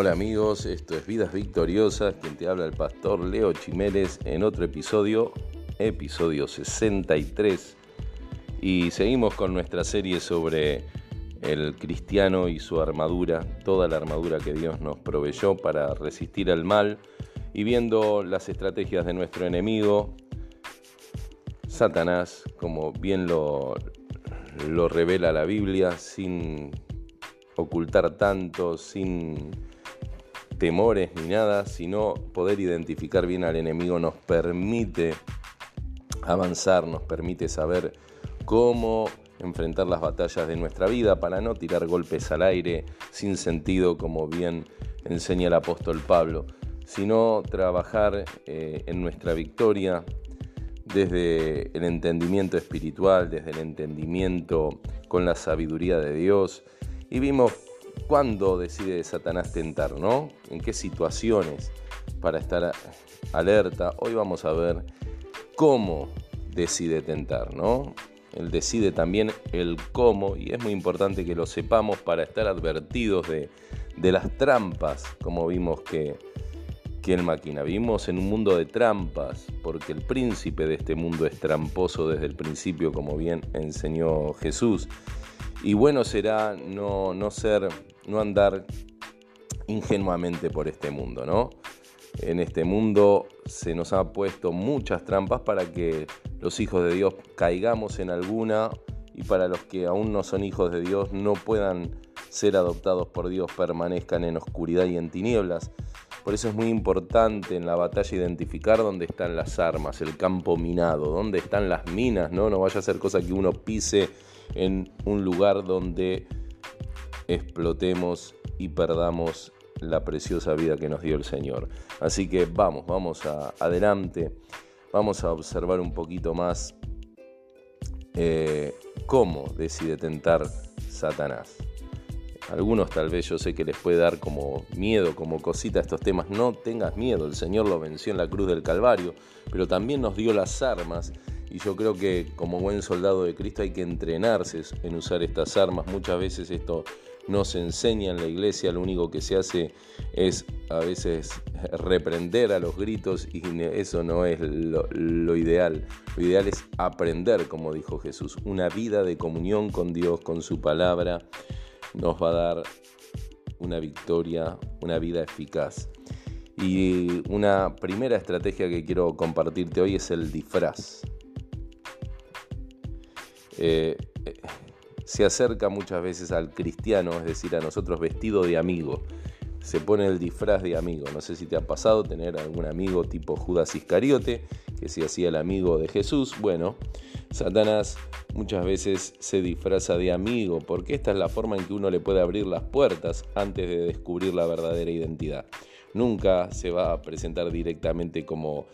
Hola amigos, esto es Vidas Victoriosas, quien te habla el pastor Leo Chiménez en otro episodio, episodio 63. Y seguimos con nuestra serie sobre el cristiano y su armadura, toda la armadura que Dios nos proveyó para resistir al mal. Y viendo las estrategias de nuestro enemigo, Satanás, como bien lo, lo revela la Biblia, sin ocultar tanto, sin temores ni nada, sino poder identificar bien al enemigo nos permite avanzar, nos permite saber cómo enfrentar las batallas de nuestra vida para no tirar golpes al aire sin sentido como bien enseña el apóstol Pablo, sino trabajar eh, en nuestra victoria desde el entendimiento espiritual, desde el entendimiento con la sabiduría de Dios. Y vimos cuándo decide Satanás tentar, ¿no? En qué situaciones para estar alerta. Hoy vamos a ver cómo decide tentar, ¿no? Él decide también el cómo y es muy importante que lo sepamos para estar advertidos de, las trampas, como vimos que, que él maquina. Vivimos en un mundo de trampas, porque el príncipe de este mundo es tramposo desde el principio, como bien enseñó Jesús. Y bueno será no, no ser, no andar ingenuamente por este mundo, ¿no? En este mundo se nos ha puesto muchas trampas para que los hijos de Dios caigamos en alguna y para los que aún no son hijos de Dios no puedan ser adoptados por Dios, permanezcan en oscuridad y en tinieblas. Por eso es muy importante en la batalla identificar dónde están las armas, el campo minado, dónde están las minas, ¿no? No vaya a ser cosa que uno pise en un lugar donde explotemos y perdamos la preciosa vida que nos dio el Señor. Así que vamos, vamos a, adelante, vamos a observar un poquito más eh, cómo decide tentar Satanás. Algunos tal vez yo sé que les puede dar como miedo, como cosita a estos temas. No tengas miedo, el Señor lo venció en la cruz del Calvario, pero también nos dio las armas y yo creo que como buen soldado de Cristo hay que entrenarse en usar estas armas. Muchas veces esto no se enseña en la iglesia, lo único que se hace es a veces reprender a los gritos y eso no es lo, ideal. Lo ideal es aprender, como dijo Jesús, una vida de comunión con Dios, con su palabra, nos va a dar una victoria, una vida eficaz. Y una primera estrategia que quiero compartirte hoy es el disfraz. Eh, eh, se acerca muchas veces al cristiano, es decir, a nosotros vestido de amigo. Se pone el disfraz de amigo. No sé si te ha pasado tener algún amigo tipo Judas Iscariote, que se hacía el amigo de Jesús. Bueno, Satanás muchas veces se disfraza de amigo, porque esta es la forma en que uno le puede abrir las puertas antes de descubrir la verdadera identidad. Nunca se va a presentar directamente como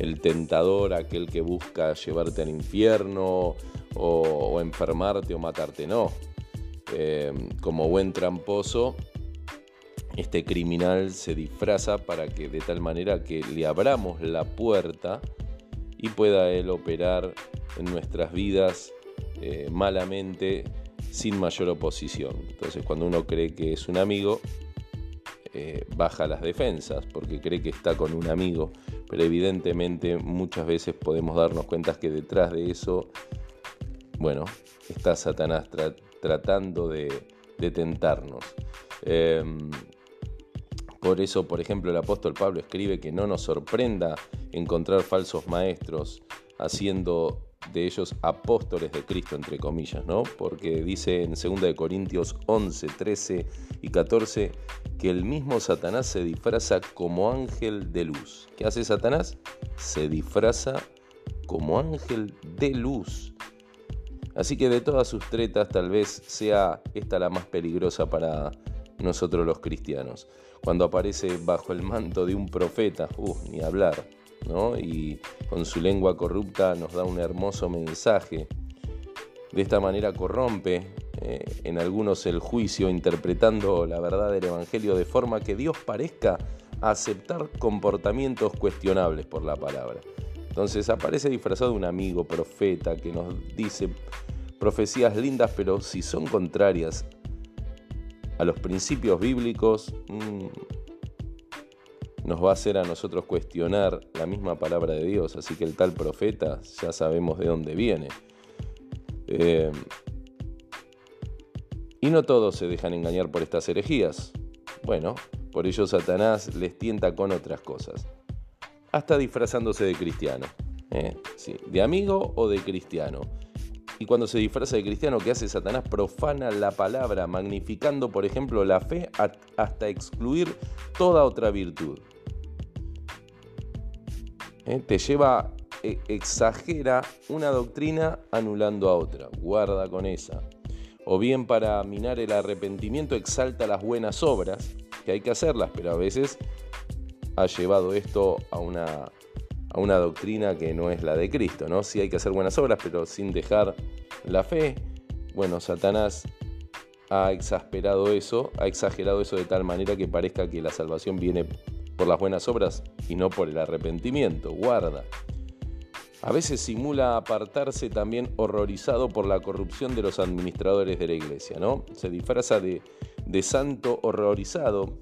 el tentador, aquel que busca llevarte al infierno o, enfermarte o matarte, no. Eh, como buen tramposo, este criminal se disfraza para que de tal manera que le abramos la puerta y pueda él operar en nuestras vidas eh, malamente sin mayor oposición. Entonces cuando uno cree que es un amigo, eh, baja las defensas porque cree que está con un amigo, pero evidentemente muchas veces podemos darnos cuenta que detrás de eso bueno, está Satanás tratando de, tentarnos. Em, por eso, por ejemplo, el apóstol Pablo escribe que no nos sorprenda encontrar falsos maestros haciendo de ellos apóstoles de Cristo, entre comillas, ¿no? Porque dice en 2 Corintios 11, 13 y 14 que el mismo Satanás se disfraza como ángel de luz. ¿Qué hace Satanás? Se disfraza como ángel de luz. Así que de todas sus tretas tal vez sea esta la más peligrosa para nosotros los cristianos. Cuando aparece bajo el manto de un profeta, uh, ni hablar, Y con su lengua corrupta nos da un hermoso mensaje. De esta manera corrompe eh, en algunos el juicio interpretando la verdad del Evangelio de forma que Dios parezca aceptar comportamientos cuestionables por la palabra. Entonces aparece disfrazado un amigo profeta que nos dice profecías lindas, pero si son contrarias a los principios bíblicos, mm, nos va a hacer a nosotros cuestionar la misma palabra de Dios. Así que el tal profeta ya sabemos de dónde viene. Eh, y no todos se dejan engañar por estas herejías. Bueno, por ello Satanás les tienta con otras cosas. Hasta disfrazándose de cristiano. ¿eh? de amigo o de cristiano. Y cuando se disfraza de cristiano, ¿qué hace Satanás? Profana la palabra, magnificando, por ejemplo, la fe hasta excluir toda otra virtud. ¿Eh? Te lleva, e, exagera una doctrina anulando a otra. Guarda con esa. O bien para minar el arrepentimiento exalta las buenas obras, que hay que hacerlas, pero a veces ha llevado esto a una a una doctrina que no es la de Cristo, ¿no? Sí hay que hacer buenas obras, pero sin dejar la fe. Bueno, Satanás ha exasperado eso, ha exagerado eso de tal manera que parezca que la salvación viene por las buenas obras y no por el arrepentimiento. Guarda. A veces simula apartarse también horrorizado por la corrupción de los administradores de la iglesia, ¿no? Se disfraza de, de santo horrorizado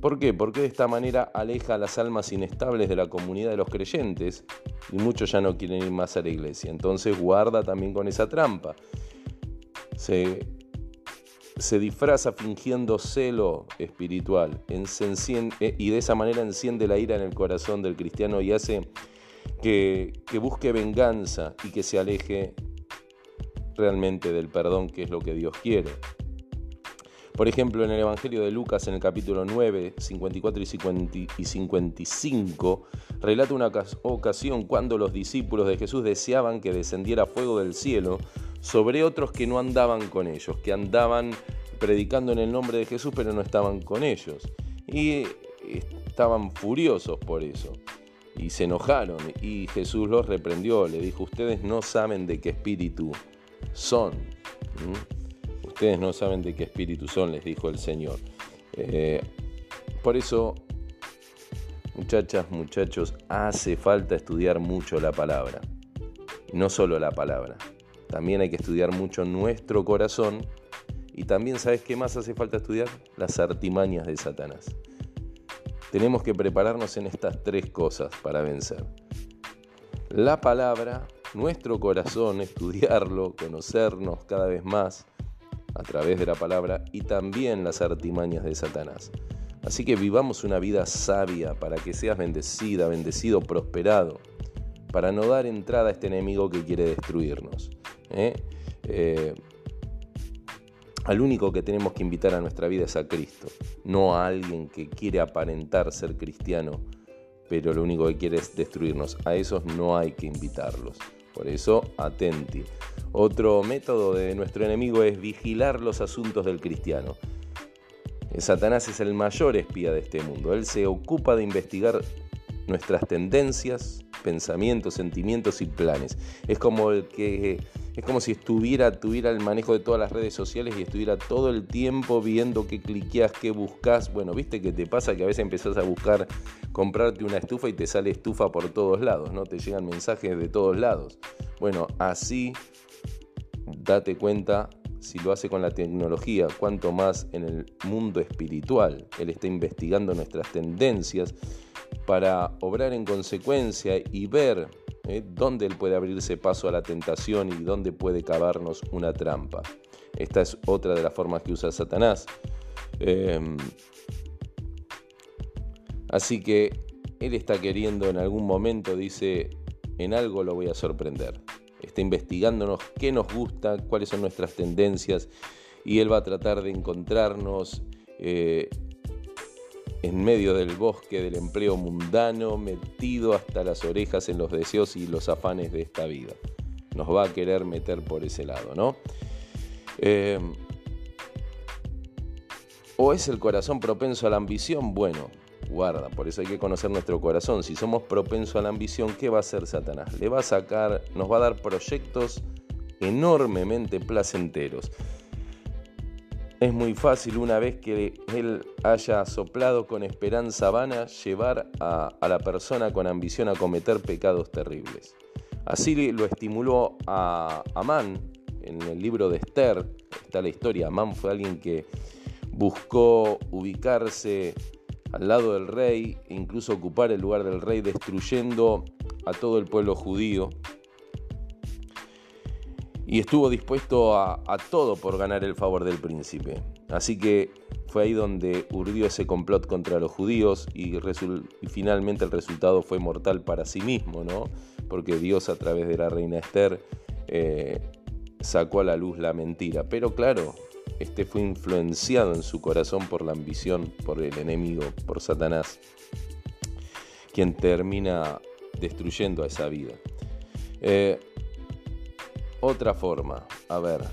¿Por qué? Porque de esta manera aleja a las almas inestables de la comunidad de los creyentes y muchos ya no quieren ir más a la iglesia. Entonces guarda también con esa trampa. Se, se disfraza fingiendo celo espiritual eh, y de esa manera enciende la ira en el corazón del cristiano y hace que, que busque venganza y que se aleje realmente del perdón que es lo que Dios quiere. Por ejemplo, en el Evangelio de Lucas, en el capítulo 9, 54 y 55, relata una ocasión cuando los discípulos de Jesús deseaban que descendiera fuego del cielo sobre otros que no andaban con ellos, que andaban predicando en el nombre de Jesús pero no estaban con ellos. Y estaban furiosos por eso. Y se enojaron y Jesús los reprendió, le dijo, ustedes no saben de qué espíritu son. Ustedes no saben de qué espíritu son, les dijo el Señor. Eh, por eso, muchachas, muchachos, hace falta estudiar mucho la palabra. No solo la palabra. También hay que estudiar mucho nuestro corazón. Y también, ¿sabes qué más hace falta estudiar? Las artimañas de Satanás. Tenemos que prepararnos en estas tres cosas para vencer. La palabra, nuestro corazón, estudiarlo, conocernos cada vez más a través de la palabra y también las artimañas de Satanás. Así que vivamos una vida sabia para que seas bendecida, bendecido, prosperado, para no dar entrada a este enemigo que quiere destruirnos. ¿eh? Eh, al único que tenemos que invitar a nuestra vida es a Cristo, no a alguien que quiere aparentar ser cristiano, pero lo único que quiere es destruirnos. A esos no hay que invitarlos. Por eso, atenti. Otro método de nuestro enemigo es vigilar los asuntos del cristiano. Satanás es el mayor espía de este mundo. Él se ocupa de investigar nuestras tendencias, pensamientos, sentimientos y planes. Es como el que es como si estuviera tuviera el manejo de todas las redes sociales y estuviera todo el tiempo viendo qué cliqueas, qué buscas. Bueno, viste que te pasa que a veces empezás a buscar comprarte una estufa y te sale estufa por todos lados, ¿no? Te llegan mensajes de todos lados. Bueno, así date cuenta si lo hace con la tecnología, cuanto más en el mundo espiritual. Él está investigando nuestras tendencias para obrar en consecuencia y ver ¿eh? dónde él puede abrirse paso a la tentación y dónde puede cavarnos una trampa. Esta es otra de las formas que usa Satanás. Em, así que él está queriendo en algún momento, dice, en algo lo voy a sorprender. Está investigándonos qué nos gusta, cuáles son nuestras tendencias y él va a tratar de encontrarnos eh, en medio del bosque del empleo mundano, metido hasta las orejas en los deseos y los afanes de esta vida. Nos va a querer meter por ese lado, ¿no? Eh, ¿O es el corazón propenso a la ambición? Bueno, guarda, por eso hay que conocer nuestro corazón. Si somos propensos a la ambición, ¿qué va a hacer Satanás? Le va a sacar, nos va a dar proyectos enormemente placenteros. Es muy fácil una vez que él haya soplado con esperanza vana llevar a, la persona con ambición a cometer pecados terribles. Así lo estimuló a Amán en el libro de Esther. Está la historia. Amán fue alguien que buscó ubicarse al lado del rey, incluso ocupar el lugar del rey, destruyendo a todo el pueblo judío. Y estuvo dispuesto a, todo por ganar el favor del príncipe. Así que fue ahí donde urdió ese complot contra los judíos y, finalmente el resultado fue mortal para sí mismo, ¿no? Porque Dios a través de la reina Esther eh, sacó a la luz la mentira. Pero claro, este fue influenciado en su corazón por la ambición, por el enemigo, por Satanás, quien termina destruyendo a esa vida. Eh, otra forma, a ver,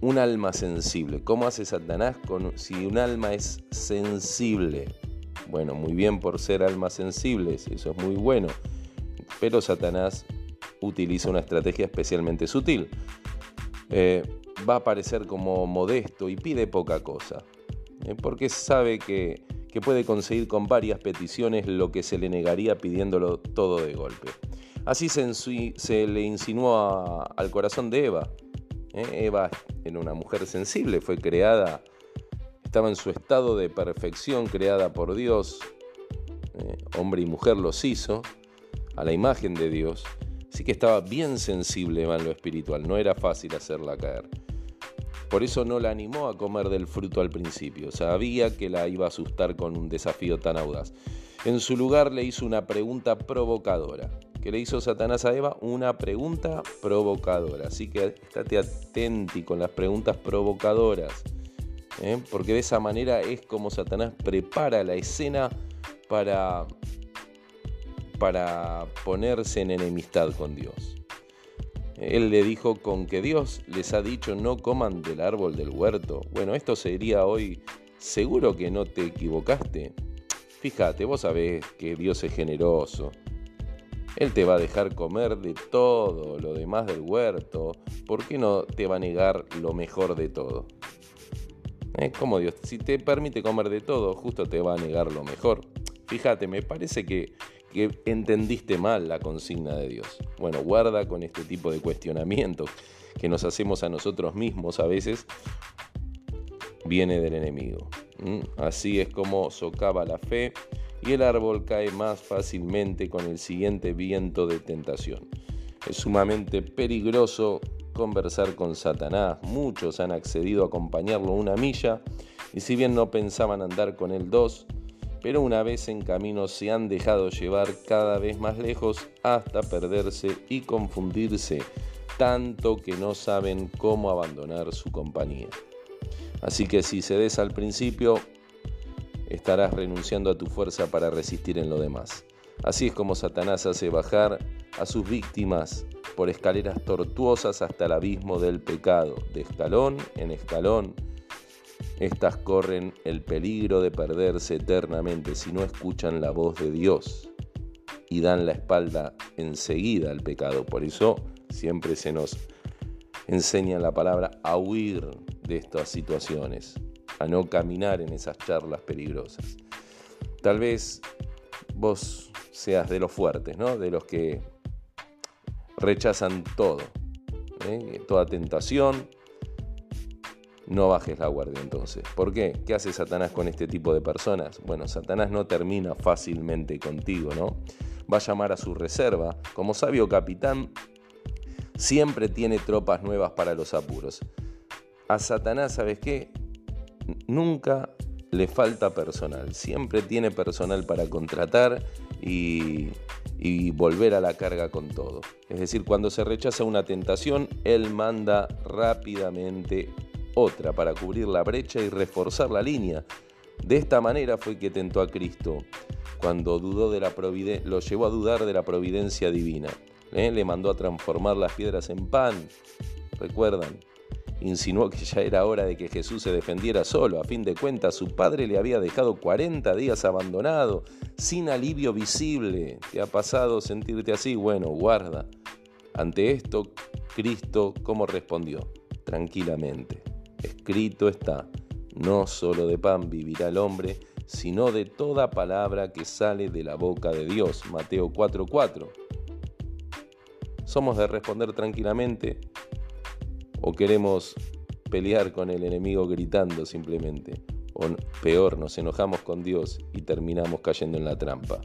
un alma sensible. ¿Cómo hace Satanás con, si un alma es sensible? Bueno, muy bien por ser almas sensibles, eso es muy bueno. Pero Satanás utiliza una estrategia especialmente sutil. Eh, va a parecer como modesto y pide poca cosa, ¿eh? porque sabe que, puede conseguir con varias peticiones lo que se le negaría pidiéndolo todo de golpe. Así se, le insinuó al corazón de Eva. ¿eh? Eva era una mujer sensible, fue creada, estaba en su estado de perfección, creada por Dios, ¿eh? hombre y mujer los hizo, a la imagen de Dios. Así que estaba bien sensible en lo espiritual, no era fácil hacerla caer. Por eso no la animó a comer del fruto al principio, sabía que la iba a asustar con un desafío tan audaz. En su lugar le hizo una pregunta provocadora. ¿Qué le hizo Satanás a Eva? Una pregunta provocadora. Así que estate atenti con las preguntas provocadoras. ¿eh? Porque de esa manera es como Satanás prepara la escena para, para ponerse en enemistad con Dios. Él le dijo, con que Dios les ha dicho no coman del árbol del huerto. Bueno, esto sería hoy, seguro que no te equivocaste. Fíjate, vos sabés que Dios es generoso. Él te va a dejar comer de todo lo demás del huerto. ¿Por qué no te va a negar lo mejor de todo? ¿Eh? Como Dios, si te permite comer de todo, justo te va a negar lo mejor. Fíjate, me parece que que entendiste mal la consigna de Dios. Bueno, guarda con este tipo de cuestionamientos que nos hacemos a nosotros mismos a veces, viene del enemigo. Así es como socava la fe y el árbol cae más fácilmente con el siguiente viento de tentación. Es sumamente peligroso conversar con Satanás. Muchos han accedido a acompañarlo una milla y si bien no pensaban andar con él dos, pero una vez en camino se han dejado llevar cada vez más lejos hasta perderse y confundirse tanto que no saben cómo abandonar su compañía. Así que si cedes al principio, estarás renunciando a tu fuerza para resistir en lo demás. Así es como Satanás hace bajar a sus víctimas por escaleras tortuosas hasta el abismo del pecado, de escalón en escalón, estas corren el peligro de perderse eternamente si no escuchan la voz de Dios y dan la espalda enseguida al pecado. Por eso siempre se nos enseña la palabra a huir de estas situaciones, a no caminar en esas charlas peligrosas. Tal vez vos seas de los fuertes, ¿no? De los que rechazan todo, ¿eh? toda tentación, no bajes la guardia entonces. ¿Por qué? ¿Qué hace Satanás con este tipo de personas? Bueno, Satanás no termina fácilmente contigo, ¿no? Va a llamar a su reserva. Como sabio capitán, siempre tiene tropas nuevas para los apuros. A Satanás, ¿sabes qué? Nunca le falta personal. Siempre tiene personal para contratar y, y volver a la carga con todo. Es decir, cuando se rechaza una tentación, él manda rápidamente otra para cubrir la brecha y reforzar la línea. De esta manera fue que tentó a Cristo cuando dudó de la lo llevó a dudar de la providencia divina. ¿eh? Le mandó a transformar las piedras en pan. ¿Recuerdan? Insinuó que ya era hora de que Jesús se defendiera solo. A fin de cuentas, su padre le había dejado 40 días abandonado, sin alivio visible. ¿Te ha pasado sentirte así? Bueno, guarda. Ante esto, Cristo, ¿cómo respondió? Tranquilamente. Escrito está, no solo de pan vivirá el hombre, sino de toda palabra que sale de la boca de Dios. Mateo 4:4. ¿Somos de responder tranquilamente o queremos pelear con el enemigo gritando simplemente? o peor, nos enojamos con Dios y terminamos cayendo en la trampa,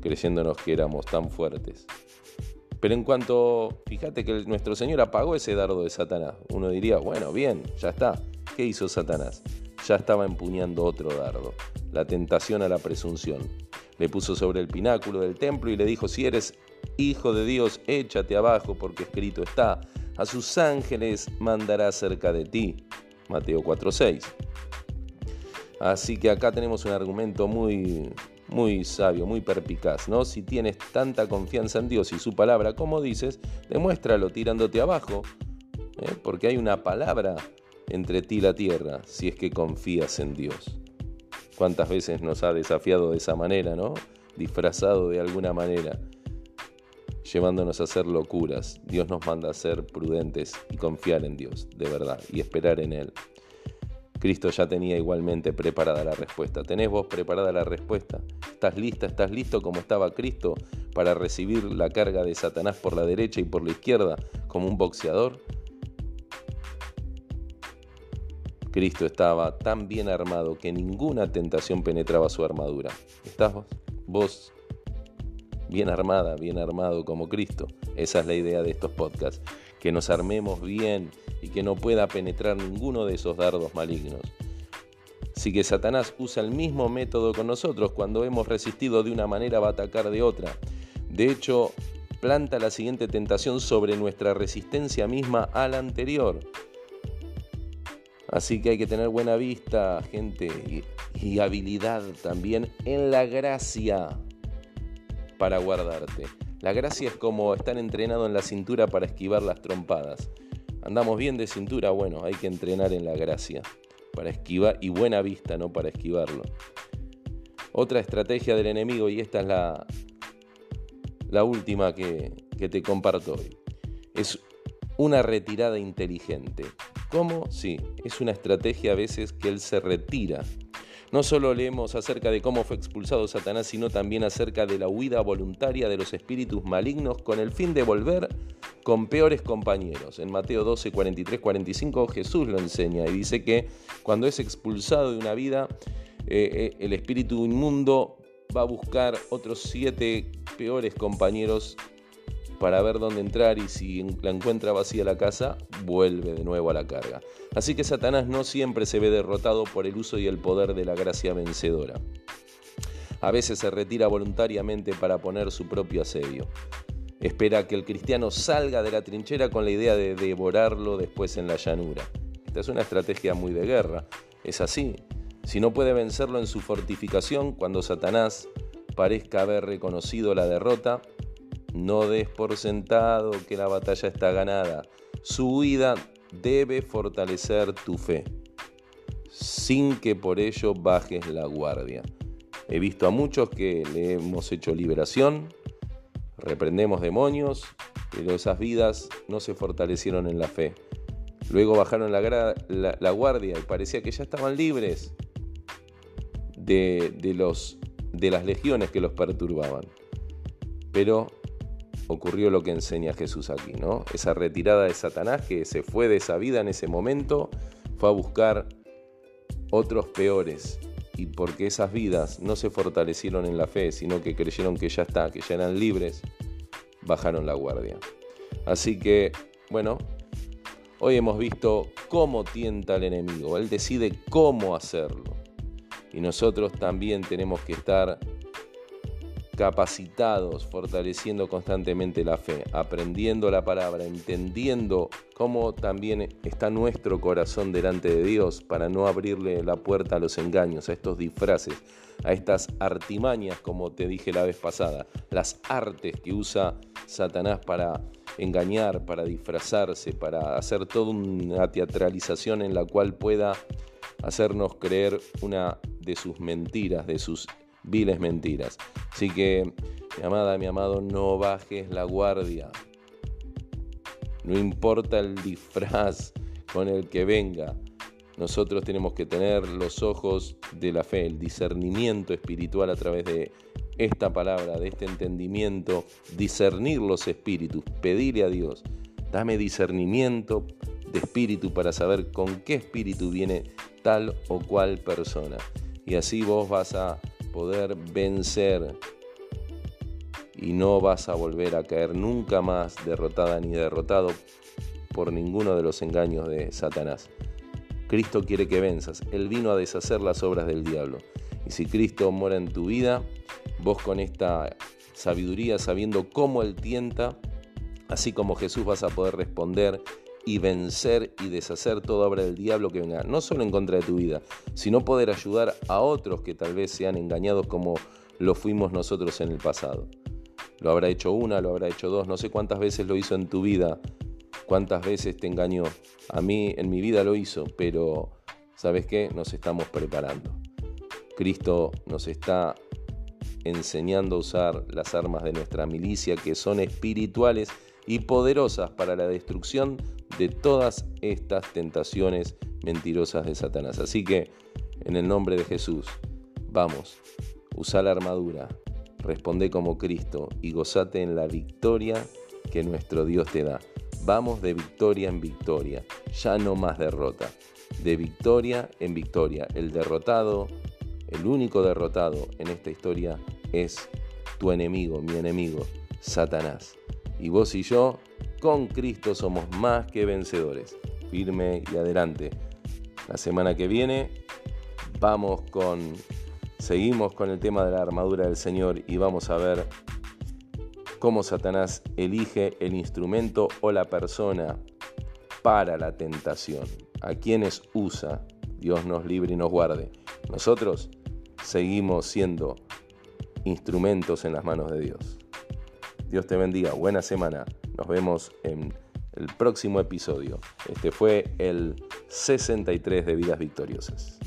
creyéndonos que éramos tan fuertes. Pero en cuanto, fíjate que nuestro Señor apagó ese dardo de Satanás, uno diría, bueno, bien, ya está. ¿Qué hizo Satanás? Ya estaba empuñando otro dardo, la tentación a la presunción. Le puso sobre el pináculo del templo y le dijo, si eres hijo de Dios, échate abajo porque escrito está, a sus ángeles mandará cerca de ti. Mateo 4:6. Así que acá tenemos un argumento muy, muy sabio, muy perpicaz, ¿no? Si tienes tanta confianza en Dios y su palabra, como dices, demuéstralo tirándote abajo, ¿eh? porque hay una palabra entre ti y la tierra, si es que confías en Dios. ¿Cuántas veces nos ha desafiado de esa manera, ¿no? Disfrazado de alguna manera, llevándonos a hacer locuras. Dios nos manda a ser prudentes y confiar en Dios, de verdad, y esperar en Él. Cristo ya tenía igualmente preparada la respuesta. ¿Tenés vos preparada la respuesta? ¿Estás lista? ¿Estás listo como estaba Cristo para recibir la carga de Satanás por la derecha y por la izquierda como un boxeador? Cristo estaba tan bien armado que ninguna tentación penetraba su armadura. ¿Estás vos? Vos bien armada, bien armado como Cristo. Esa es la idea de estos podcasts, que nos armemos bien y que no pueda penetrar ninguno de esos dardos malignos. Si que Satanás usa el mismo método con nosotros, cuando hemos resistido de una manera va a atacar de otra. De hecho, planta la siguiente tentación sobre nuestra resistencia misma a la anterior. Así que hay que tener buena vista, gente, y, y habilidad también en la gracia para guardarte. La gracia es como estar entrenado en la cintura para esquivar las trompadas. Andamos bien de cintura, bueno, hay que entrenar en la gracia para esquivar y buena vista, no para esquivarlo. Otra estrategia del enemigo, y esta es la, la última que, te comparto hoy, es una retirada inteligente. ¿Cómo? Sí, es una estrategia a veces que él se retira no solo leemos acerca de cómo fue expulsado Satanás, sino también acerca de la huida voluntaria de los espíritus malignos con el fin de volver con peores compañeros. En Mateo 12, 43, 45 Jesús lo enseña y dice que cuando es expulsado de una vida, eh, eh, el espíritu inmundo va a buscar otros siete peores compañeros para ver dónde entrar y si la encuentra vacía la casa, vuelve de nuevo a la carga. Así que Satanás no siempre se ve derrotado por el uso y el poder de la gracia vencedora. A veces se retira voluntariamente para poner su propio asedio. Espera que el cristiano salga de la trinchera con la idea de devorarlo después en la llanura. Esta es una estrategia muy de guerra. Es así. Si no puede vencerlo en su fortificación, cuando Satanás parezca haber reconocido la derrota, no des por sentado que la batalla está ganada. Su huida debe fortalecer tu fe, sin que por ello bajes la guardia. He visto a muchos que le hemos hecho liberación, reprendemos demonios, pero esas vidas no se fortalecieron en la fe. Luego bajaron la, guardia y parecía que ya estaban libres de, los, de las legiones que los perturbaban. Pero ocurrió lo que enseña Jesús aquí, ¿no? Esa retirada de Satanás que se fue de esa vida en ese momento, fue a buscar otros peores. Y porque esas vidas no se fortalecieron en la fe, sino que creyeron que ya está, que ya eran libres, bajaron la guardia. Así que, bueno, hoy hemos visto cómo tienta el enemigo. Él decide cómo hacerlo. Y nosotros también tenemos que estar capacitados, fortaleciendo constantemente la fe, aprendiendo la palabra, entendiendo cómo también está nuestro corazón delante de Dios para no abrirle la puerta a los engaños, a estos disfraces, a estas artimañas, como te dije la vez pasada, las artes que usa Satanás para engañar, para disfrazarse, para hacer toda una teatralización en la cual pueda hacernos creer una de sus mentiras, de sus viles mentiras. Así que, mi amada, mi amado, no bajes la guardia. No importa el disfraz con el que venga. Nosotros tenemos que tener los ojos de la fe, el discernimiento espiritual a través de esta palabra, de este entendimiento, discernir los espíritus, pedirle a Dios, Dame discernimiento de espíritu para saber con qué espíritu viene tal o cual persona. Y así vos vas a poder vencer y no vas a volver a caer nunca más derrotada ni derrotado por ninguno de los engaños de Satanás. Cristo quiere que venzas. Él vino a deshacer las obras del diablo. Y si Cristo mora en tu vida, vos con esta sabiduría, sabiendo cómo Él tienta, así como Jesús vas a poder responder y vencer y deshacer toda obra del diablo que venga, no solo en contra de tu vida, sino poder ayudar a otros que tal vez sean engañados como lo fuimos nosotros en el pasado. Lo habrá hecho una, lo habrá hecho dos, no sé cuántas veces lo hizo en tu vida, cuántas veces te engañó. A mí en mi vida lo hizo, pero ¿sabes qué? Nos estamos preparando. Cristo nos está enseñando a usar las armas de nuestra milicia que son espirituales y poderosas para la destrucción de todas estas tentaciones mentirosas de Satanás. Así que, en el nombre de Jesús, vamos, usa la armadura, responde como Cristo y gozate en la victoria que nuestro Dios te da. Vamos de victoria en victoria, ya no más derrota. De victoria en victoria. El derrotado, el único derrotado en esta historia es tu enemigo, mi enemigo, Satanás. Y vos y yo, con Cristo somos más que vencedores. Firme y adelante. La semana que viene vamos con Seguimos con el tema de la armadura del Señor y vamos a ver cómo Satanás elige el instrumento o la persona para la tentación. A quienes usa. Dios nos libre y nos guarde. Nosotros seguimos siendo instrumentos en las manos de Dios. Dios te bendiga. Buena semana. Nos vemos en el próximo episodio. Este fue el 63 de Vidas Victoriosas.